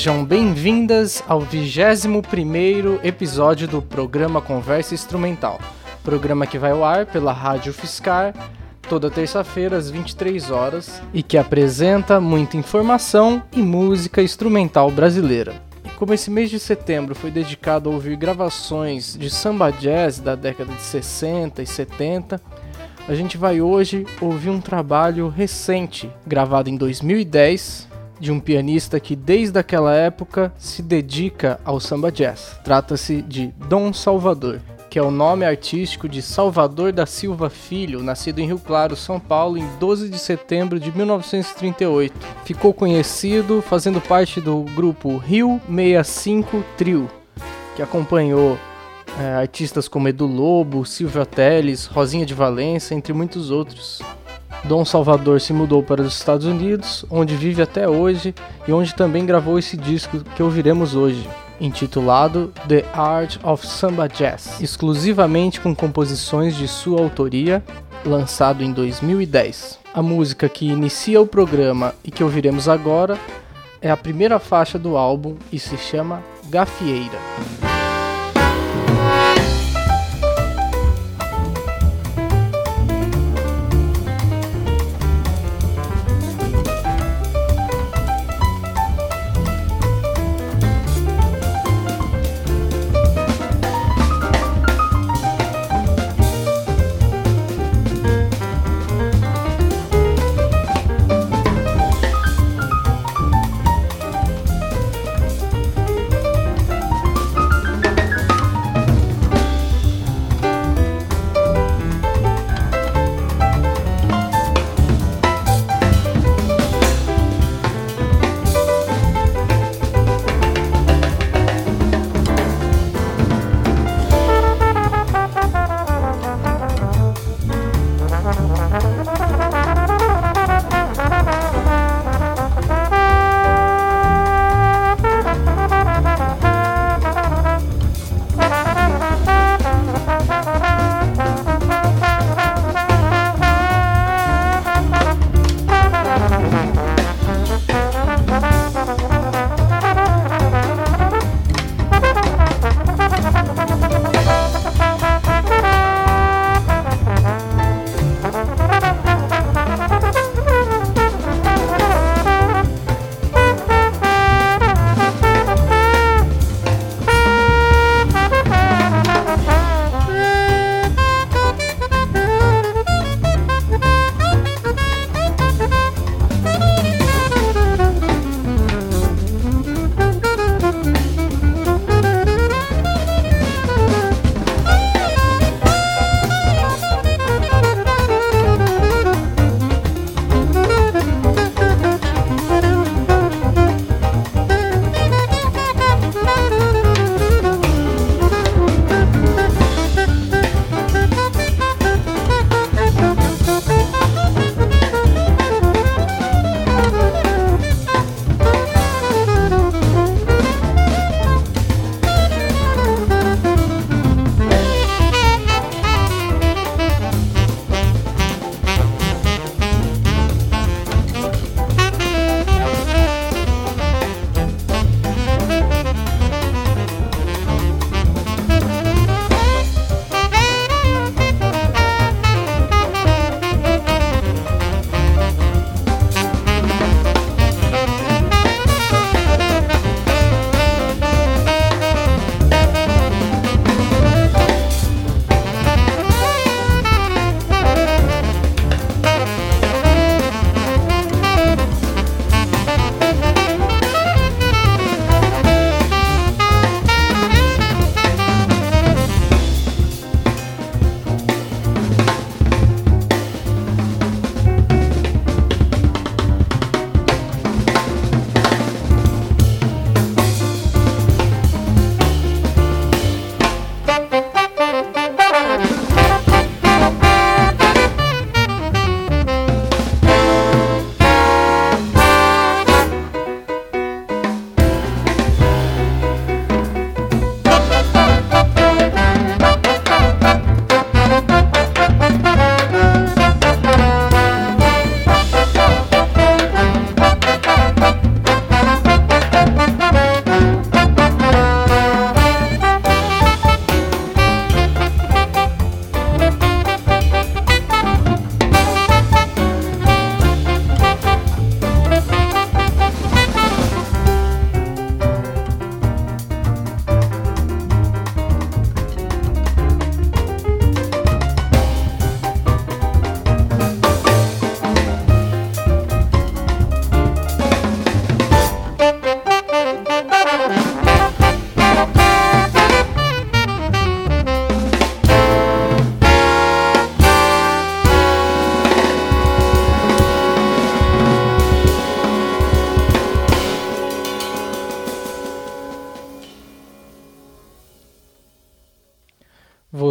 Sejam bem-vindas ao 21º episódio do programa Conversa Instrumental, programa que vai ao ar pela Rádio Fiscar toda terça-feira às 23 horas e que apresenta muita informação e música instrumental brasileira. E como esse mês de setembro foi dedicado a ouvir gravações de samba jazz da década de 60 e 70, a gente vai hoje ouvir um trabalho recente, gravado em 2010, de um pianista que desde aquela época se dedica ao samba jazz. Trata-se de Dom Salvador, que é o nome artístico de Salvador da Silva Filho, nascido em Rio Claro, São Paulo, em 12 de setembro de 1938. Ficou conhecido fazendo parte do grupo Rio 65 Trio, que acompanhou é, artistas como Edu Lobo, Silvio Teles, Rosinha de Valença, entre muitos outros. Dom Salvador se mudou para os Estados Unidos, onde vive até hoje e onde também gravou esse disco que ouviremos hoje, intitulado The Art of Samba Jazz, exclusivamente com composições de sua autoria, lançado em 2010. A música que inicia o programa e que ouviremos agora é a primeira faixa do álbum e se chama Gafieira.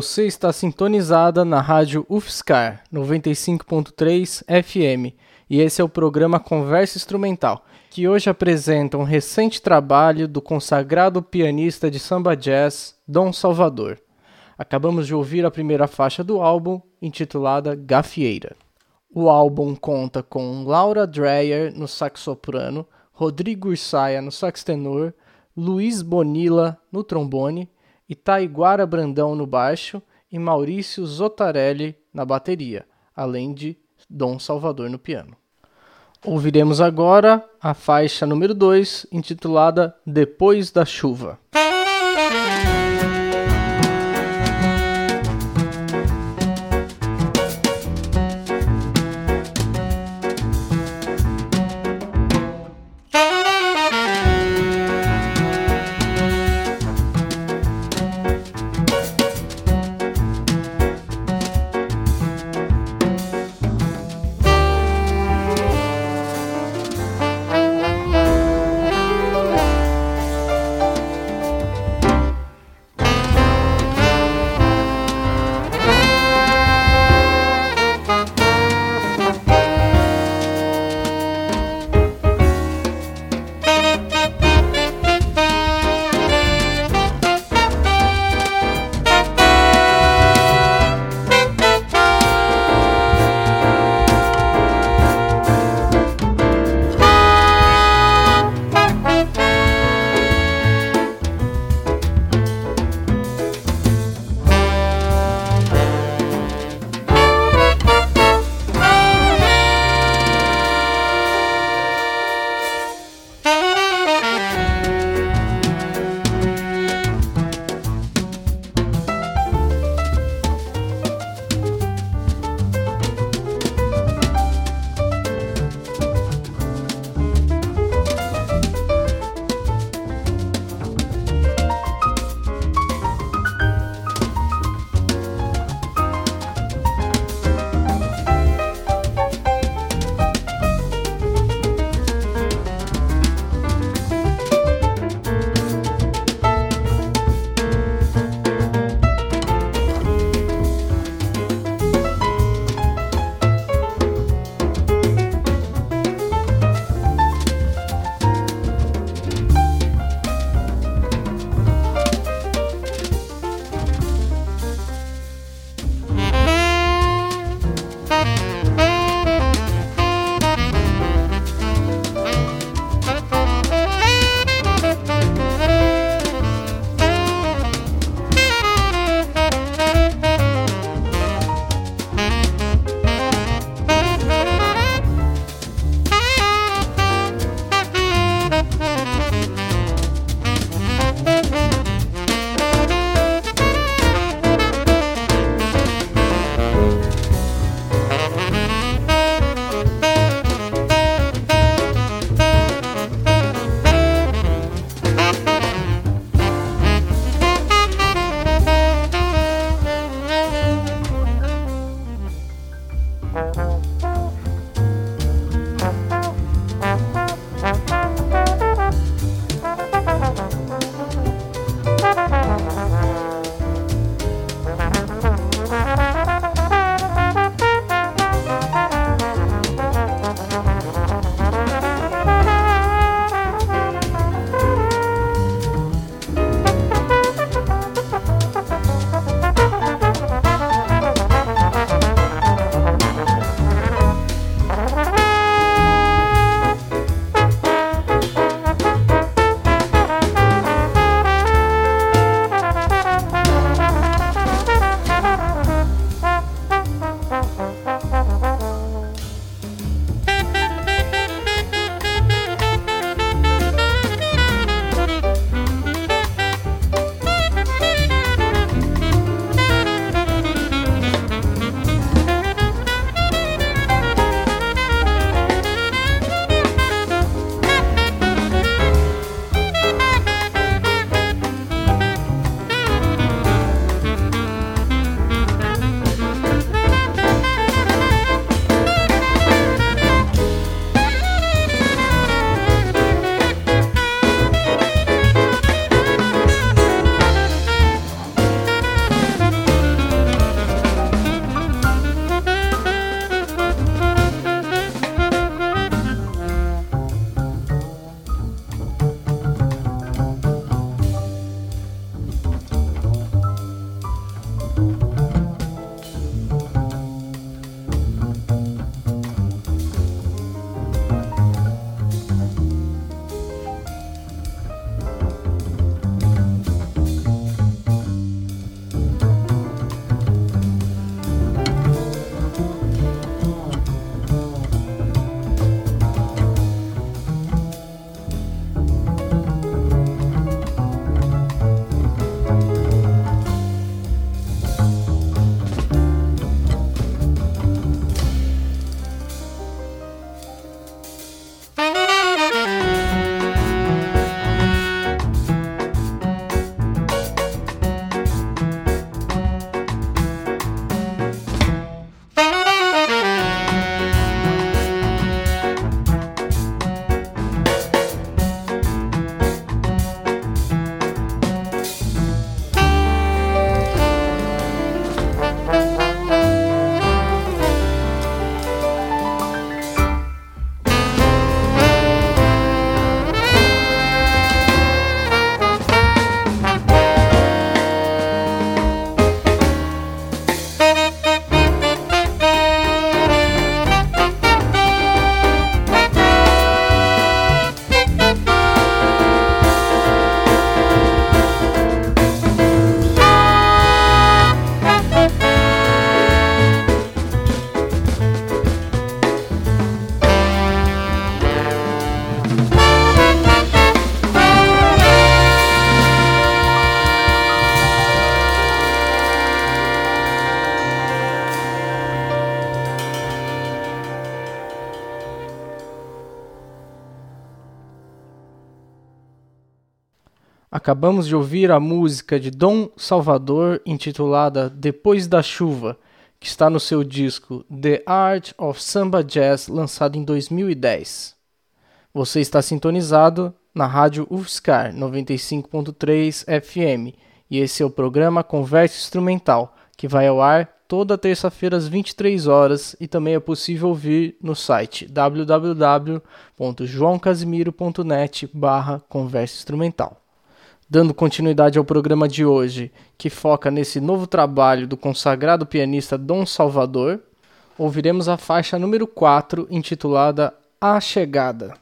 Você está sintonizada na rádio UFSCar 95.3 FM e esse é o programa Conversa Instrumental, que hoje apresenta um recente trabalho do consagrado pianista de samba jazz Dom Salvador. Acabamos de ouvir a primeira faixa do álbum, intitulada Gafieira. O álbum conta com Laura Dreyer no sax soprano, Rodrigo Ursaia no sax tenor, Luiz Bonilla no trombone, Itaiguara Brandão no baixo e Maurício Zotarelli na bateria, além de Dom Salvador no piano. Ouviremos agora a faixa número 2, intitulada Depois da Chuva. Acabamos de ouvir a música de Dom Salvador intitulada Depois da Chuva, que está no seu disco The Art of Samba Jazz, lançado em 2010. Você está sintonizado na rádio UFSCar 95.3 FM e esse é o programa Conversa Instrumental, que vai ao ar toda terça-feira às 23 horas e também é possível ouvir no site www.joaocasimiro.net/conversa instrumental. Dando continuidade ao programa de hoje, que foca nesse novo trabalho do consagrado pianista Dom Salvador, ouviremos a faixa número 4, intitulada A Chegada.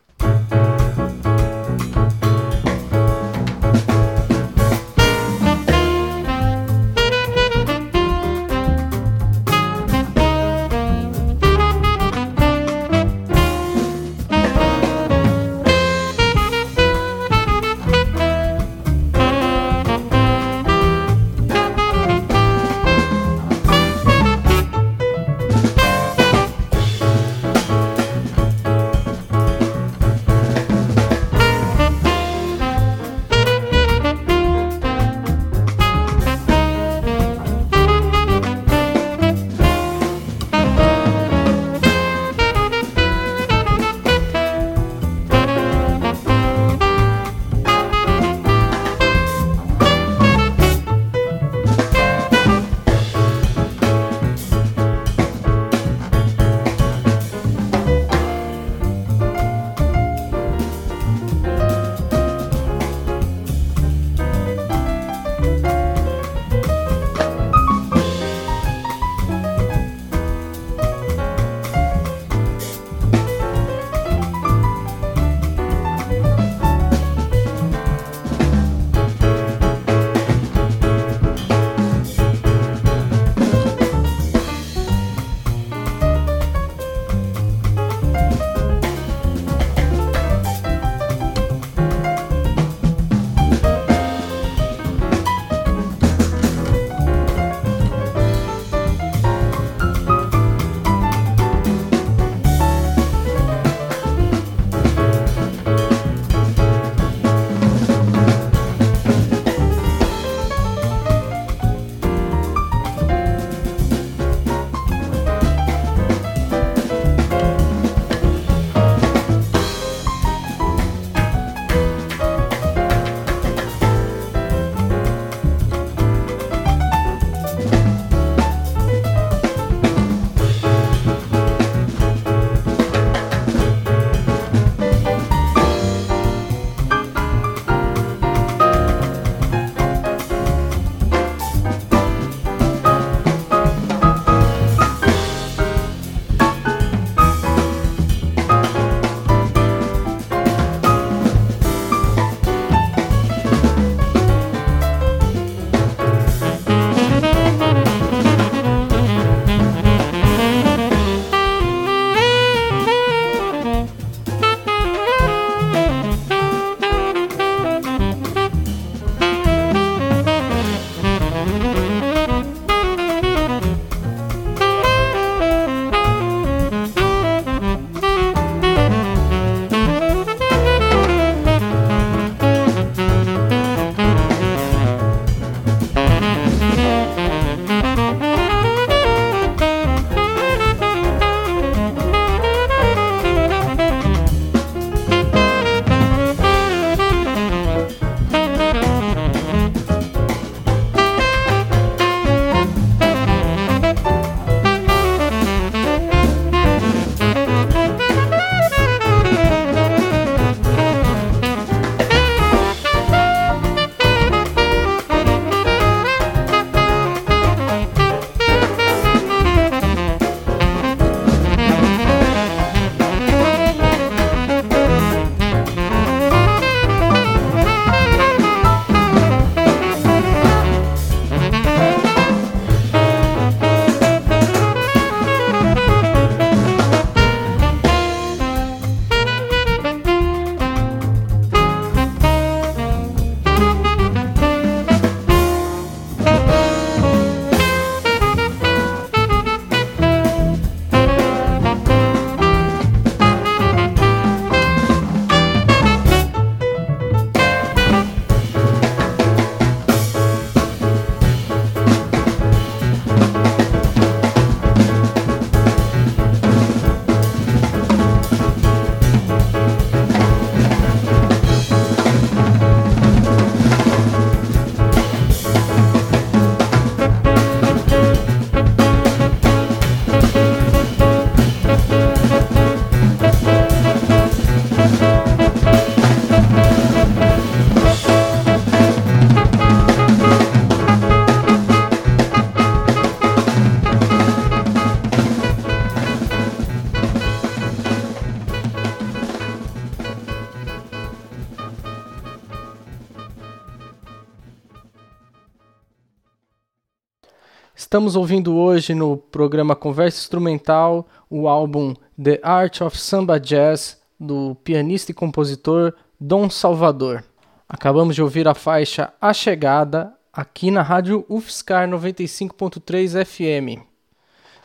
Estamos ouvindo hoje no programa Conversa Instrumental o álbum The Art of Samba Jazz do pianista e compositor Dom Salvador. Acabamos de ouvir a faixa A Chegada aqui na rádio UFSCar 95.3 FM.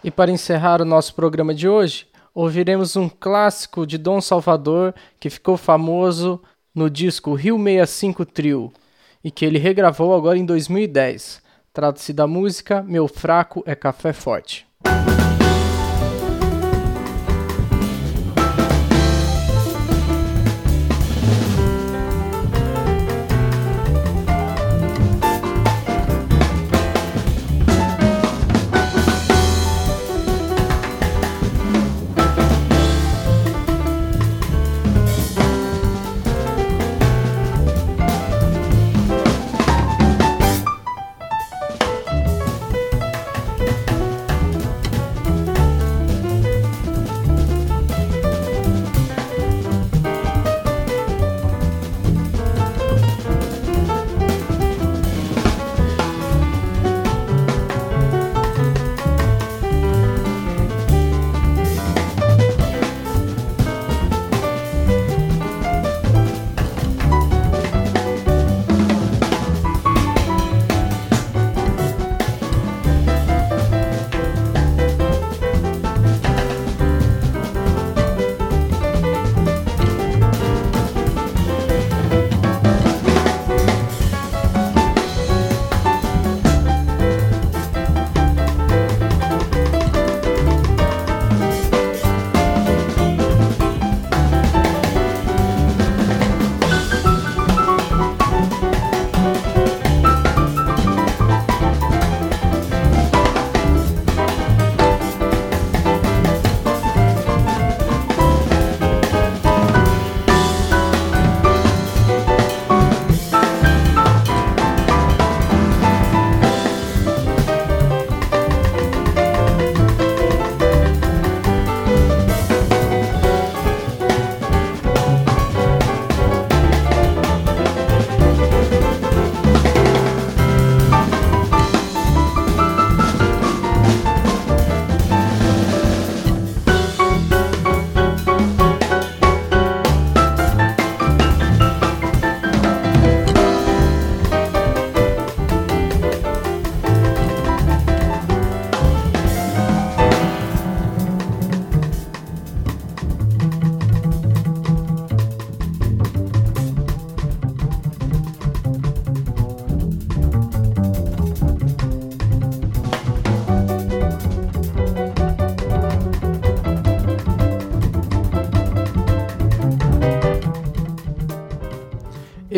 E para encerrar o nosso programa de hoje, ouviremos um clássico de Dom Salvador que ficou famoso no disco Rio 65 Trio e que ele regravou agora em 2010. Trata-se da música Meu Fraco é Café Forte.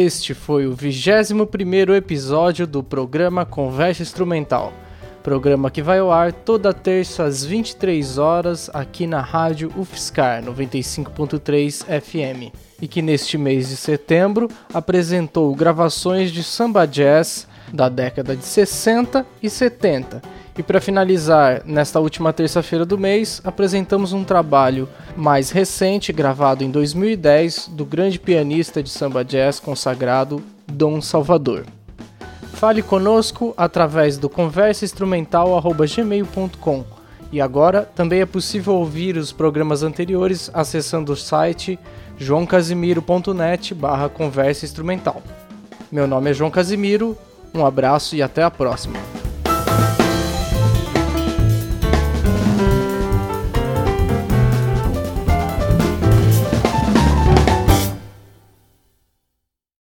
Este foi o 21 episódio do programa Conversa Instrumental. Programa que vai ao ar toda terça às 23 horas aqui na rádio UFSCar 95.3 FM. E que neste mês de setembro apresentou gravações de samba jazz da década de 60 e 70 e para finalizar, nesta última terça-feira do mês, apresentamos um trabalho mais recente, gravado em 2010, do grande pianista de samba jazz consagrado Dom Salvador. Fale conosco através do conversainstrumental@gmail.com. E agora também é possível ouvir os programas anteriores acessando o site joãocasimiro.net/conversa instrumental. Meu nome é João Casimiro, um abraço e até a próxima.